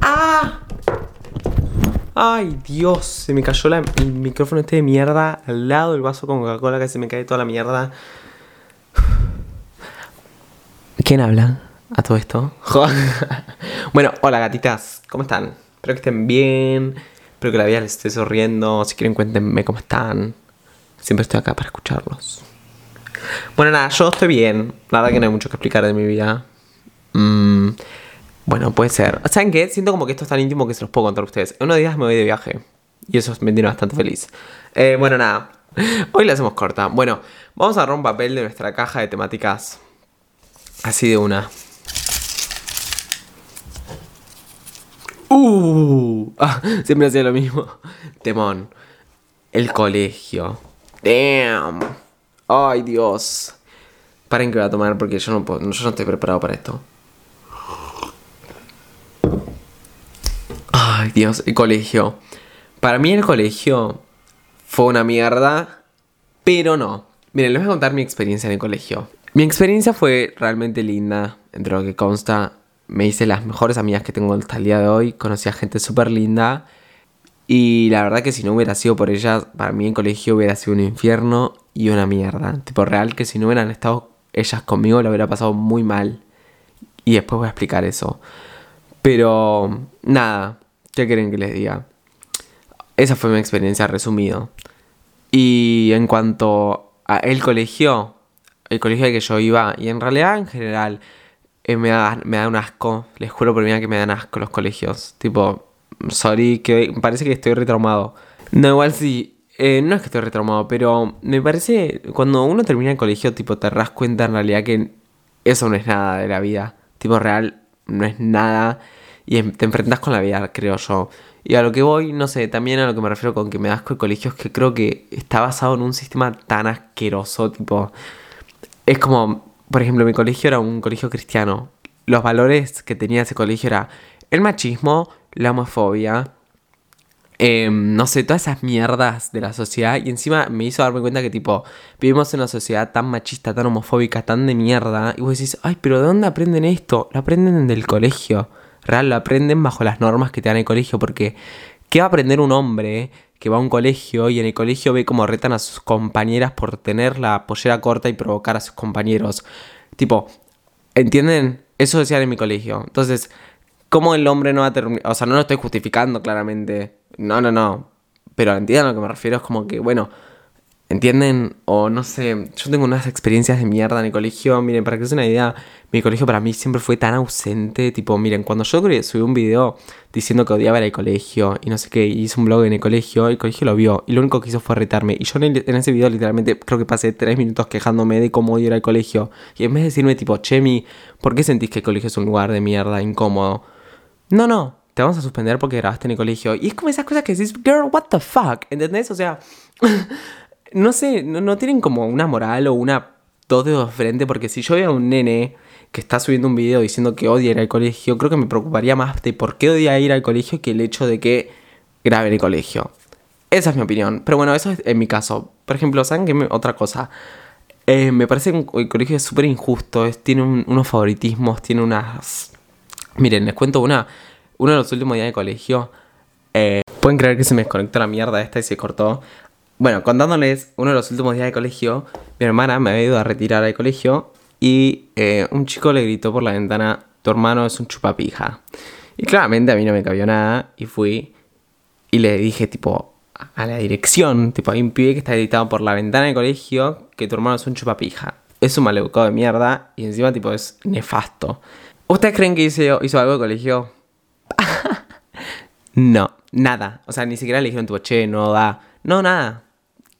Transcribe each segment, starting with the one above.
¡Ah! Ay, Dios, se me cayó la- el micrófono este de mierda al lado del vaso con Coca-Cola que se me cae toda la mierda. ¿Quién habla a todo esto? bueno, hola gatitas, ¿cómo están? Espero que estén bien, espero que la vida les esté sonriendo. Si quieren, cuéntenme cómo están. Siempre estoy acá para escucharlos. Bueno, nada, yo estoy bien. La verdad que no hay mucho que explicar de mi vida. Mm, bueno, puede ser. ¿Saben qué? Siento como que esto es tan íntimo que se los puedo contar a ustedes. En unos días me voy de viaje. Y eso me tiene bastante feliz. Eh, bueno, nada. Hoy la hacemos corta. Bueno, vamos a agarrar un papel de nuestra caja de temáticas. Así de una. Uh, ah, siempre hacía lo mismo. Temón. El colegio. Damn. Ay, Dios. Paren que voy a tomar porque yo no, puedo- yo no estoy preparado para esto. Dios, el colegio. Para mí el colegio fue una mierda, pero no. Miren, les voy a contar mi experiencia en el colegio. Mi experiencia fue realmente linda, entre lo que consta. Me hice las mejores amigas que tengo hasta el día de hoy. Conocí a gente súper linda. Y la verdad que si no hubiera sido por ellas, para mí el colegio hubiera sido un infierno y una mierda. Tipo real que si no hubieran estado ellas conmigo, lo hubiera pasado muy mal. Y después voy a explicar eso. Pero nada, ¿qué quieren que les diga? Esa fue mi experiencia resumido. Y en cuanto a el colegio, el colegio al que yo iba, y en realidad en general, eh, me, da, me da un asco. Les juro por vida que me dan asco los colegios. Tipo, sorry, que parece que estoy retraumado. No, igual sí. eh, no es que estoy retraumado, pero me parece, cuando uno termina el colegio, tipo, te das cuenta en realidad que eso no es nada de la vida. Tipo, real, no es nada. Y em- te enfrentas con la vida, creo yo. Y a lo que voy, no sé, también a lo que me refiero con que me asco el colegio es que creo que está basado en un sistema tan asqueroso, tipo... Es como, por ejemplo, mi colegio era un colegio cristiano. Los valores que tenía ese colegio era el machismo, la homofobia, eh, no sé, todas esas mierdas de la sociedad. Y encima me hizo darme cuenta que, tipo, vivimos en una sociedad tan machista, tan homofóbica, tan de mierda. Y vos decís, ay, pero ¿de dónde aprenden esto? Lo aprenden del colegio. Real, lo aprenden bajo las normas que te dan el colegio. Porque, ¿qué va a aprender un hombre que va a un colegio y en el colegio ve cómo retan a sus compañeras por tener la pollera corta y provocar a sus compañeros? Tipo, ¿entienden? Eso decían en mi colegio. Entonces, ¿cómo el hombre no va a terminar? O sea, no lo estoy justificando claramente. No, no, no. Pero entiendan a lo que me refiero. Es como que, bueno, ¿entienden? O no sé, yo tengo unas experiencias de mierda en el colegio. Miren, para que se una idea, mi colegio para mí siempre fue tan ausente. Tipo, miren, cuando yo subí un video diciendo que odiaba al colegio y no sé qué, hice un blog en el colegio, el colegio lo vio y lo único que hizo fue retarme. Y yo en, el- en ese video literalmente creo que pasé tres minutos quejándome de cómo odio al colegio. Y en vez de decirme tipo, Chemi, ¿por qué sentís que el colegio es un lugar de mierda, incómodo? No, no, te vamos a suspender porque grabaste en el colegio. Y es como esas cosas que decís, girl, what the fuck, ¿entendés? O sea, no sé, no, no tienen como una moral o una dos dedos de frente, porque si yo veo a un nene que está subiendo un video diciendo que odia ir al colegio, creo que me preocuparía más de por qué odia ir al colegio que el hecho de que grabe en el colegio. Esa es mi opinión. Pero bueno, eso es en mi caso. Por ejemplo, ¿saben qué? Otra cosa. Eh, me parece que el colegio es súper injusto. es- tiene un- unos favoritismos, tiene unas... Miren, les cuento una. Uno de los últimos días de colegio. eh, Pueden creer que se me desconectó la mierda esta y se cortó. Bueno, contándoles, uno de los últimos días de colegio, mi hermana me había ido a retirar al colegio y eh, un chico le gritó por la ventana, tu hermano es un chupapija. Y claramente a mí no me cabió nada y fui y le dije tipo a la dirección, tipo hay un pibe que está gritado por la ventana del colegio que tu hermano es un chupapija. Es un maleducado de mierda y encima tipo es nefasto. ¿Ustedes creen que hizo, hizo algo de colegio? No, nada. O sea, ni siquiera le dijeron tipo, che, no da. No, nada.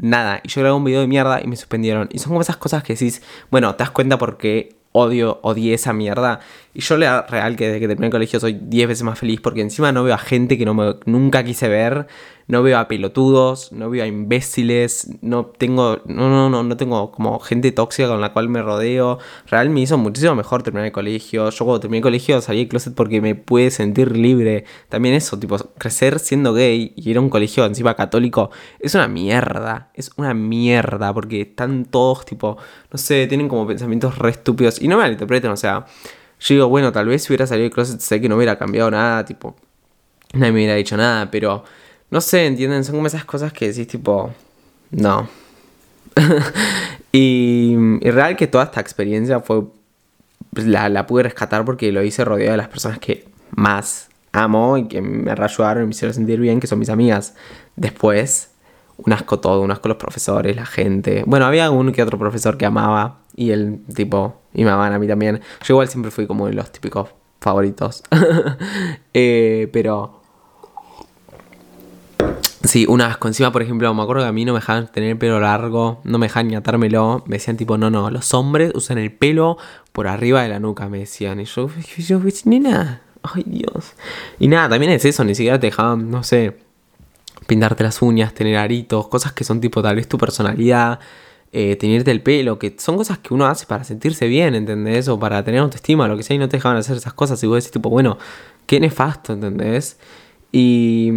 Nada. Y yo grabé un video de mierda y me suspendieron. Y son como esas cosas que decís, bueno, te das cuenta porque odio, odié esa mierda. Y yo la real que desde que terminé el colegio soy 10 veces más feliz porque encima no veo a gente que no me, nunca quise ver. No veo a pelotudos, no veo a imbéciles, no tengo, no, no, no, no tengo como gente tóxica con la cual me rodeo. Real me hizo muchísimo mejor terminar el colegio. Yo cuando terminé el colegio salí del closet porque me pude sentir libre. También eso, tipo, crecer siendo gay y ir a un colegio encima católico es una mierda. Es una mierda porque están todos tipo, no sé, tienen como pensamientos re estúpidos. No me malinterpreten, o sea, yo digo, bueno, tal vez si hubiera salido del closet sé que no hubiera cambiado nada, tipo, nadie me hubiera dicho nada, pero no sé, ¿entienden? Son como esas cosas que decís, tipo, no. y, y, real que toda esta experiencia fue, pues, la, la pude rescatar porque lo hice rodeado de las personas que más amo y que me ayudaron y me hicieron sentir bien, que son mis amigas. Después, un asco todo, un asco los profesores, la gente. Bueno, había uno que otro profesor que amaba y el tipo, y me amaban a mí también. Yo igual siempre fui como de los típicos favoritos. eh, pero... Sí, una asco. Encima, por ejemplo, me acuerdo que a mí no me dejaban tener el pelo largo, no me dejaban ni atármelo. Me decían tipo, no, no, los hombres usan el pelo por arriba de la nuca, me decían. Y yo, yo, yo nena, ay Dios. Y nada, también es eso, ni siquiera te dejaban, no sé, pintarte las uñas, tener aritos, cosas que son tipo tal vez tu personalidad, eh, el pelo, que son cosas que uno hace para sentirse bien, ¿entendés? O para tener autoestima, lo que sea, y no te dejaban hacer esas cosas. Y vos decís tipo, bueno, qué nefasto, ¿entendés? Y...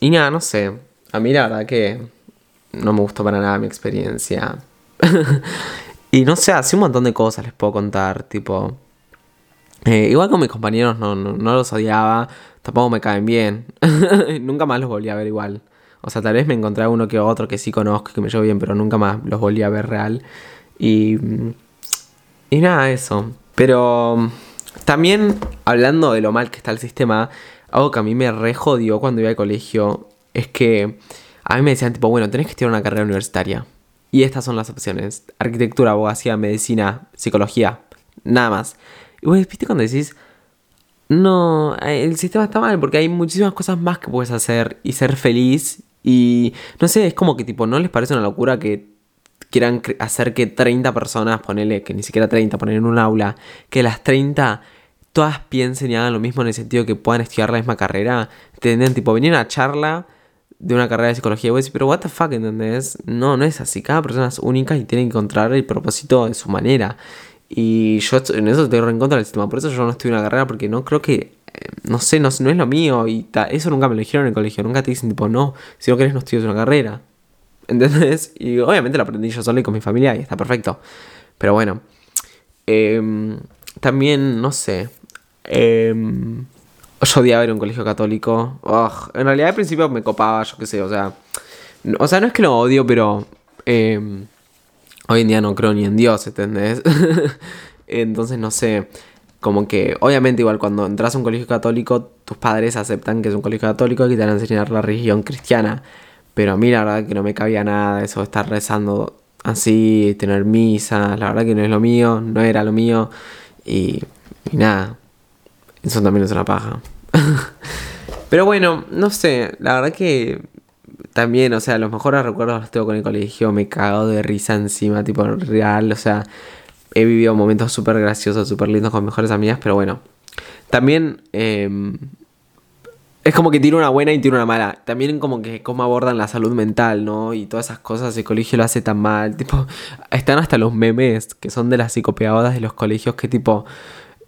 Y nada, no sé. A mí la verdad que no me gustó para nada mi experiencia. y no sé, así un montón de cosas les puedo contar, tipo... Eh, igual con mis compañeros no, no, no, los odiaba, tampoco me caen bien. nunca más los volví a ver igual. O sea, tal vez me encontré a uno que otro que sí conozco, que me llevo bien, pero nunca más los volví a ver real. Y... Y nada, eso. Pero... También, hablando de lo mal que está el sistema, algo que a mí me re jodió cuando iba al colegio es que a mí me decían tipo, bueno, tenés que estudiar una carrera universitaria. Y estas son las opciones. Arquitectura, abogacía, medicina, psicología. Nada más. Y vos, ¿viste cuando decís, no, el sistema está mal porque hay muchísimas cosas más que puedes hacer y ser feliz? Y no sé, es como que tipo, ¿no les parece una locura que quieran hacer que 30 personas, ponele, que ni siquiera 30, poner en un aula, que las 30 todas piensen y hagan lo mismo en el sentido que puedan estudiar la misma carrera. ¿Entendés? Tipo, venir a una charla de una carrera de psicología y vos decís, pero what the fuck, ¿entendés? No, no es así. Cada persona es única y tiene que encontrar el propósito de su manera. Y yo en eso estoy en contra del sistema. Por eso yo no estudio una carrera porque no creo que. No sé, no, no es lo mío. Y eso nunca me lo dijeron en el colegio. Nunca te dicen, tipo, no, si no querés, no estudias una carrera. ¿Entendés? Y obviamente lo aprendí yo solo y con mi familia y está perfecto. Pero bueno. Eh, también, no sé. Eh, yo odiaba ir a un colegio católico. en realidad al principio me copaba, yo qué sé, o sea. O sea, no es que lo odio, pero. Eh, hoy en día no creo ni en Dios, ¿entendés? Entonces, no sé. Como que, obviamente, igual cuando entras a un colegio católico, tus padres aceptan que es un colegio católico y te van a enseñar la religión cristiana. Pero a mí, la verdad, que no me cabía nada eso de estar rezando así, tener misa. La verdad que no es lo mío, no era lo mío. Y, y nada, eso también es una paja. Pero bueno, no sé, la verdad que también, o sea, los mejores recuerdos los tengo con el colegio, me cago de risa encima, tipo real, o sea, he vivido momentos súper graciosos, súper lindos con mejores amigas, pero bueno, también em, es como que tiene una buena y tiene una mala. También como que cómo abordan la salud mental, ¿no? Y todas esas cosas, el colegio lo hace tan mal, tipo, están hasta los memes que son de las psicopeadas de los colegios que tipo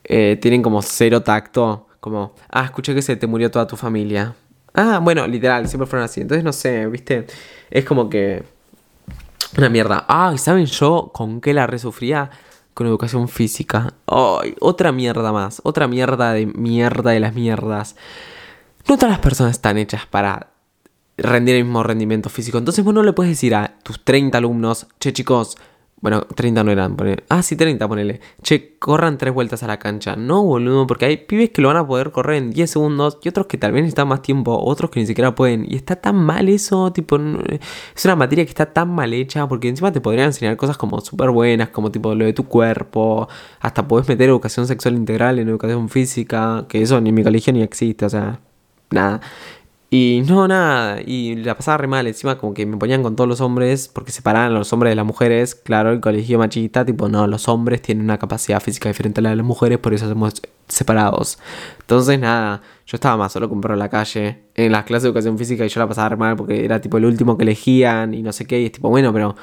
eh, tienen como cero tacto. Como, ah, escuché que se te murió toda tu familia. Ah, bueno, literal, siempre fueron así. Entonces, no sé, viste, es como que... Una mierda. Ay, ¿saben yo con qué la resufría? Con educación física. Ay, otra mierda más. Otra mierda de mierda de las mierdas. No todas las personas están hechas para rendir el mismo rendimiento físico. Entonces vos no le puedes decir a tus 30 alumnos, che chicos, bueno, 30 no eran, ponele. Ah, sí, 30, ponele. Che, corran tres vueltas a la cancha. No, boludo, porque hay pibes que lo van a poder correr en 10 segundos y otros que tal vez necesitan más tiempo, otros que ni siquiera pueden. Y está tan mal eso, tipo, es una materia que está tan mal hecha porque encima te podrían enseñar cosas como súper buenas, como tipo lo de tu cuerpo. Hasta podés meter educación sexual integral en educación física, que eso ni en mi colegio ni existe, o sea, nada. Y no, nada, y la pasaba re mal, encima como que me ponían con todos los hombres, porque separaban a los hombres de las mujeres, claro, el colegio machista, tipo, no, los hombres tienen una capacidad física diferente a la de las mujeres, por eso somos separados. Entonces, nada, yo estaba más solo con perro en la calle, en las clases de educación física, y yo la pasaba re mal porque era tipo el último que elegían y no sé qué, y es tipo, bueno, pero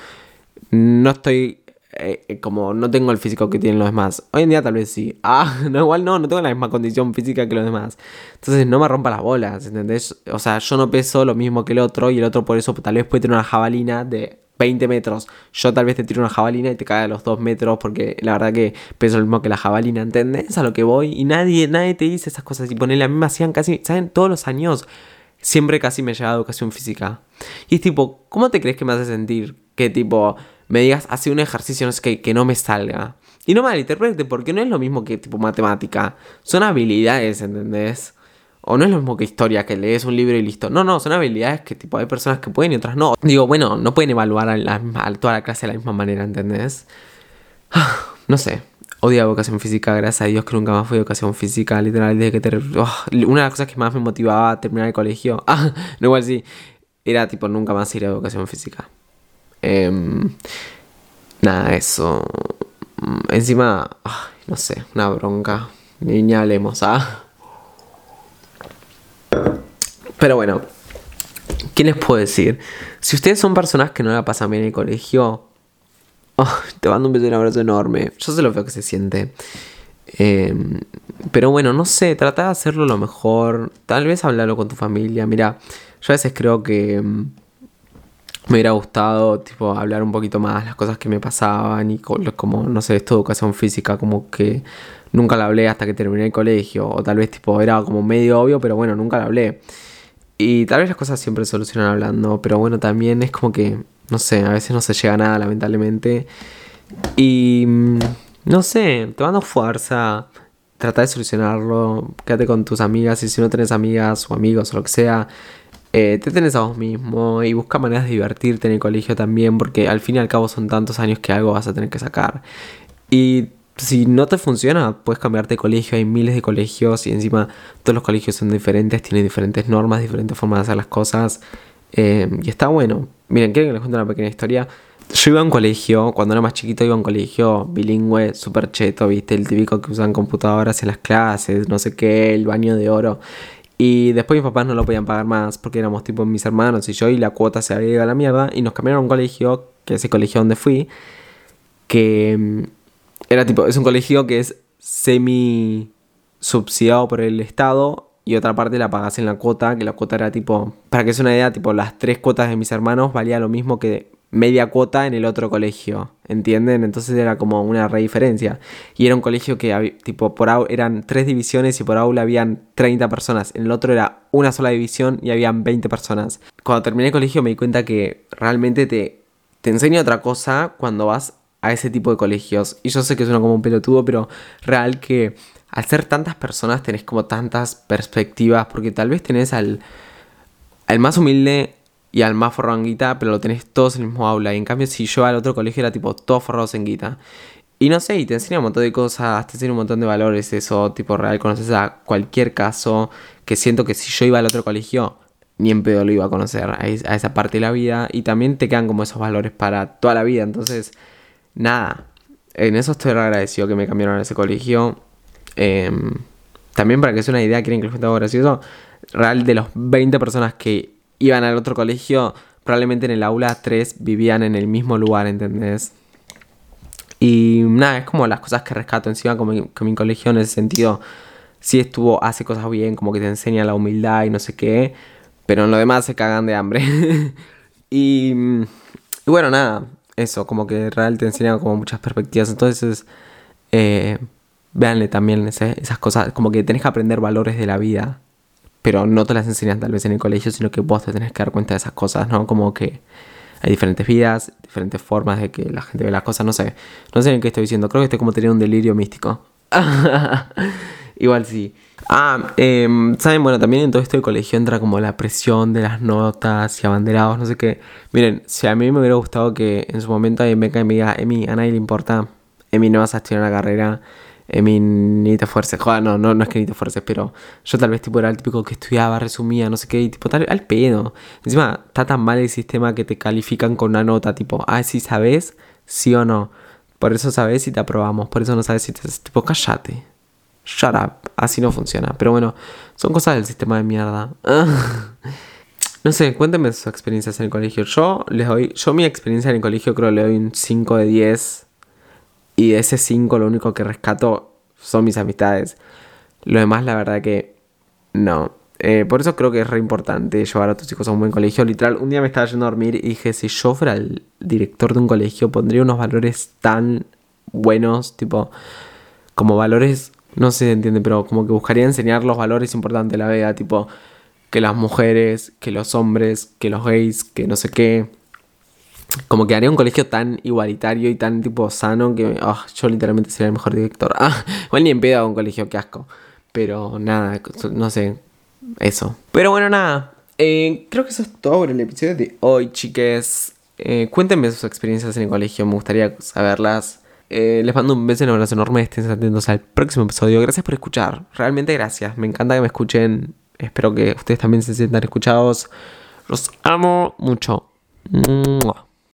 no estoy eh, eh, como no tengo el físico que tienen los demás. Hoy en día tal vez sí. Ah, no, igual no, no tengo la misma condición física que los demás. Entonces no me rompa las bolas, ¿entendés? O sea, yo no peso lo mismo que el otro y el otro por eso tal vez puede tener una jabalina de 20 metros. Yo tal vez te tiro una jabalina y te cae a los 2 metros porque la verdad que peso lo mismo que la jabalina, ¿entendés? A lo que voy. Y nadie, nadie te dice esas cosas. Y ponele, a mí me hacían casi, ¿saben? Todos los años siempre casi me llegaba educación física. Y es tipo, ¿cómo te crees que me hace sentir? Que tipo, me digas, hace un ejercicio no sé que, que no me salga. Y no malinterprete, porque no es lo mismo que tipo matemática. Son habilidades, ¿entendés? O no es lo mismo que historia, que lees un libro y listo. No, no, son habilidades que tipo hay personas que pueden y otras no. Digo, bueno, no pueden evaluar a, toda la clase de la misma manera, ¿entendés? No sé. Odio educación física, gracias a Dios que nunca más fui educación física, literal, desde que te... Oh, una de las cosas que más me motivaba a terminar el colegio, ah, no igual sí, era tipo nunca más ir a educación física. Em, nada, eso. Encima, no sé, una bronca. Niña, hablemos, ¿ah? Pero bueno, ¿qué les puedo decir? Si ustedes son personas que no la pasan bien en el colegio, oh, te mando un beso y un abrazo enorme. Yo sé lo feo que se siente. Em, pero bueno, no sé, trata de hacerlo lo mejor. Tal vez hablarlo con tu familia. Mira, yo a veces creo que em, me hubiera gustado tipo hablar un poquito más las cosas que me pasaban y como no sé esto de educación física como que nunca la hablé hasta que terminé el colegio o tal vez tipo era como medio obvio pero bueno nunca la hablé y tal vez las cosas siempre se solucionan hablando, pero bueno, también es como que, no sé, a veces no se llega a nada, lamentablemente. Y, mm, no sé, te mando fuerza, trata de solucionarlo, quédate con tus amigas y si no tenés amigas o amigos o lo que sea, eh, te tenés a vos mismo y busca maneras de divertirte en el colegio también, porque al fin y al cabo son tantos años que algo vas a tener que sacar. Y si no te funciona, puedes cambiarte de colegio. Hay miles de colegios y encima todos los colegios son diferentes, tienen diferentes normas, diferentes formas de hacer las cosas. Eh, y está bueno. Miren, quiero que les cuente una pequeña historia. Yo iba a un colegio, cuando era más chiquito iba a un colegio bilingüe, súper cheto, viste, el típico que usan computadoras en las clases, no sé qué, el baño de oro. Y después mis papás no lo podían pagar más porque éramos tipo mis hermanos y yo y la cuota se había ido a la mierda. Y nos cambiaron a un colegio, que es el colegio donde fui, que era tipo, es un colegio que es semi subsidiado por el Estado y otra parte la pagas en la cuota, que la cuota era tipo, para que es una idea, tipo las tres cuotas de mis hermanos valía lo mismo que media cuota en el otro colegio, ¿entienden? Entonces era como una re diferencia. Y era un colegio que tipo por eran tres divisiones y por aula habían 30 personas, en el otro era una sola división y habían 20 personas. Cuando terminé el colegio me di cuenta que realmente te, te enseña otra cosa cuando vas a ese tipo de colegios. Y yo sé que suena como un pelotudo, pero real que al ser tantas personas tenés como tantas perspectivas, porque tal vez tenés al, al más humilde y al más forrado en guita, pero lo tenés todos en el mismo aula. Y en cambio, si yo al otro colegio era tipo todos forrados en guita. Y no sé, y te enseña un montón de cosas, te enseña un montón de valores, eso, tipo real, conoces a cualquier caso, que siento que si yo iba al otro colegio, ni en pedo lo iba a conocer a, esa parte de la vida, y también te quedan como esos valores para toda la vida, entonces nada, en eso estoy agradecido que me cambiaron a ese colegio. Em, también para que sea una idea, quieren que les cuente algo gracioso. Real, de los 20 personas que iban al otro colegio, probablemente en el aula 3 vivían en el mismo lugar, ¿entendés? Y nada, es como las cosas que rescato encima con mi, con mi colegio en ese sentido. Sí estuvo, hace cosas bien, como que te enseña la humildad y no sé qué. Pero en lo demás se cagan de hambre. y, bueno, nada, eso, como que real te enseña como muchas perspectivas. Entonces, eh, también esas cosas, como que tenés que aprender valores de la vida, pero no te las enseñan tal vez en el colegio, sino que vos te tenés que dar cuenta de esas cosas, ¿no? Como que hay diferentes vidas, diferentes formas de que la gente ve las cosas, no sé, no sé en qué estoy diciendo, creo que estoy como teniendo un delirio místico. Igual sí. Ah, eh, saben, bueno, también en todo esto de colegio entra como la presión de las notas y abanderados, no sé qué. Miren, si a mí me hubiera gustado que en su momento alguien venga y me diga, Emi, a nadie le importa, Emi, no vas a estudiar una carrera, Emi, ni te esfuerces. Joder, no, no, no es que ni te esfuerces, pero yo tal vez tipo era el típico que estudiaba, resumía, no sé qué, y tipo tal, al pedo. Encima, está tan mal el sistema que te califican con una nota, tipo, ah, si sabes, sí o no. Por eso sabes si te aprobamos, por eso no sabes si te... Tipo, cállate shut up, así no funciona. Pero bueno, son cosas del sistema de mierda. no sé, cuéntenme sus experiencias en el colegio. Yo les doy, yo mi experiencia en el colegio creo que le doy un 5 de 10. Y de ese 5 lo único que rescato son mis amistades. Lo demás, la verdad que no. Eh, por eso creo que es re importante llevar a tus hijos a un buen colegio. Literal, un día me estaba yendo a dormir y dije, si yo fuera el director de un colegio, pondría unos valores tan buenos, tipo, como valores, no sé si entiende, pero como que buscaría enseñar los valores importantes de la vida, tipo, que las mujeres, que los hombres, que los gays, que no sé qué. Como que haría un colegio tan igualitario y tan tipo sano que ah, yo literalmente sería el mejor director. Ah, igual ni en pedo un colegio, qué asco. Pero nada, no sé, eso. Pero bueno, nada. Eh, creo que eso es todo por el episodio de hoy, chiques. Eh, cuéntenme sus experiencias en el colegio, me gustaría saberlas. Eh, les mando un beso y un abrazo enorme. Estén atentos al próximo episodio. Gracias por escuchar. Realmente gracias. Me encanta que me escuchen. Espero que ustedes también se sientan escuchados. Los amo mucho.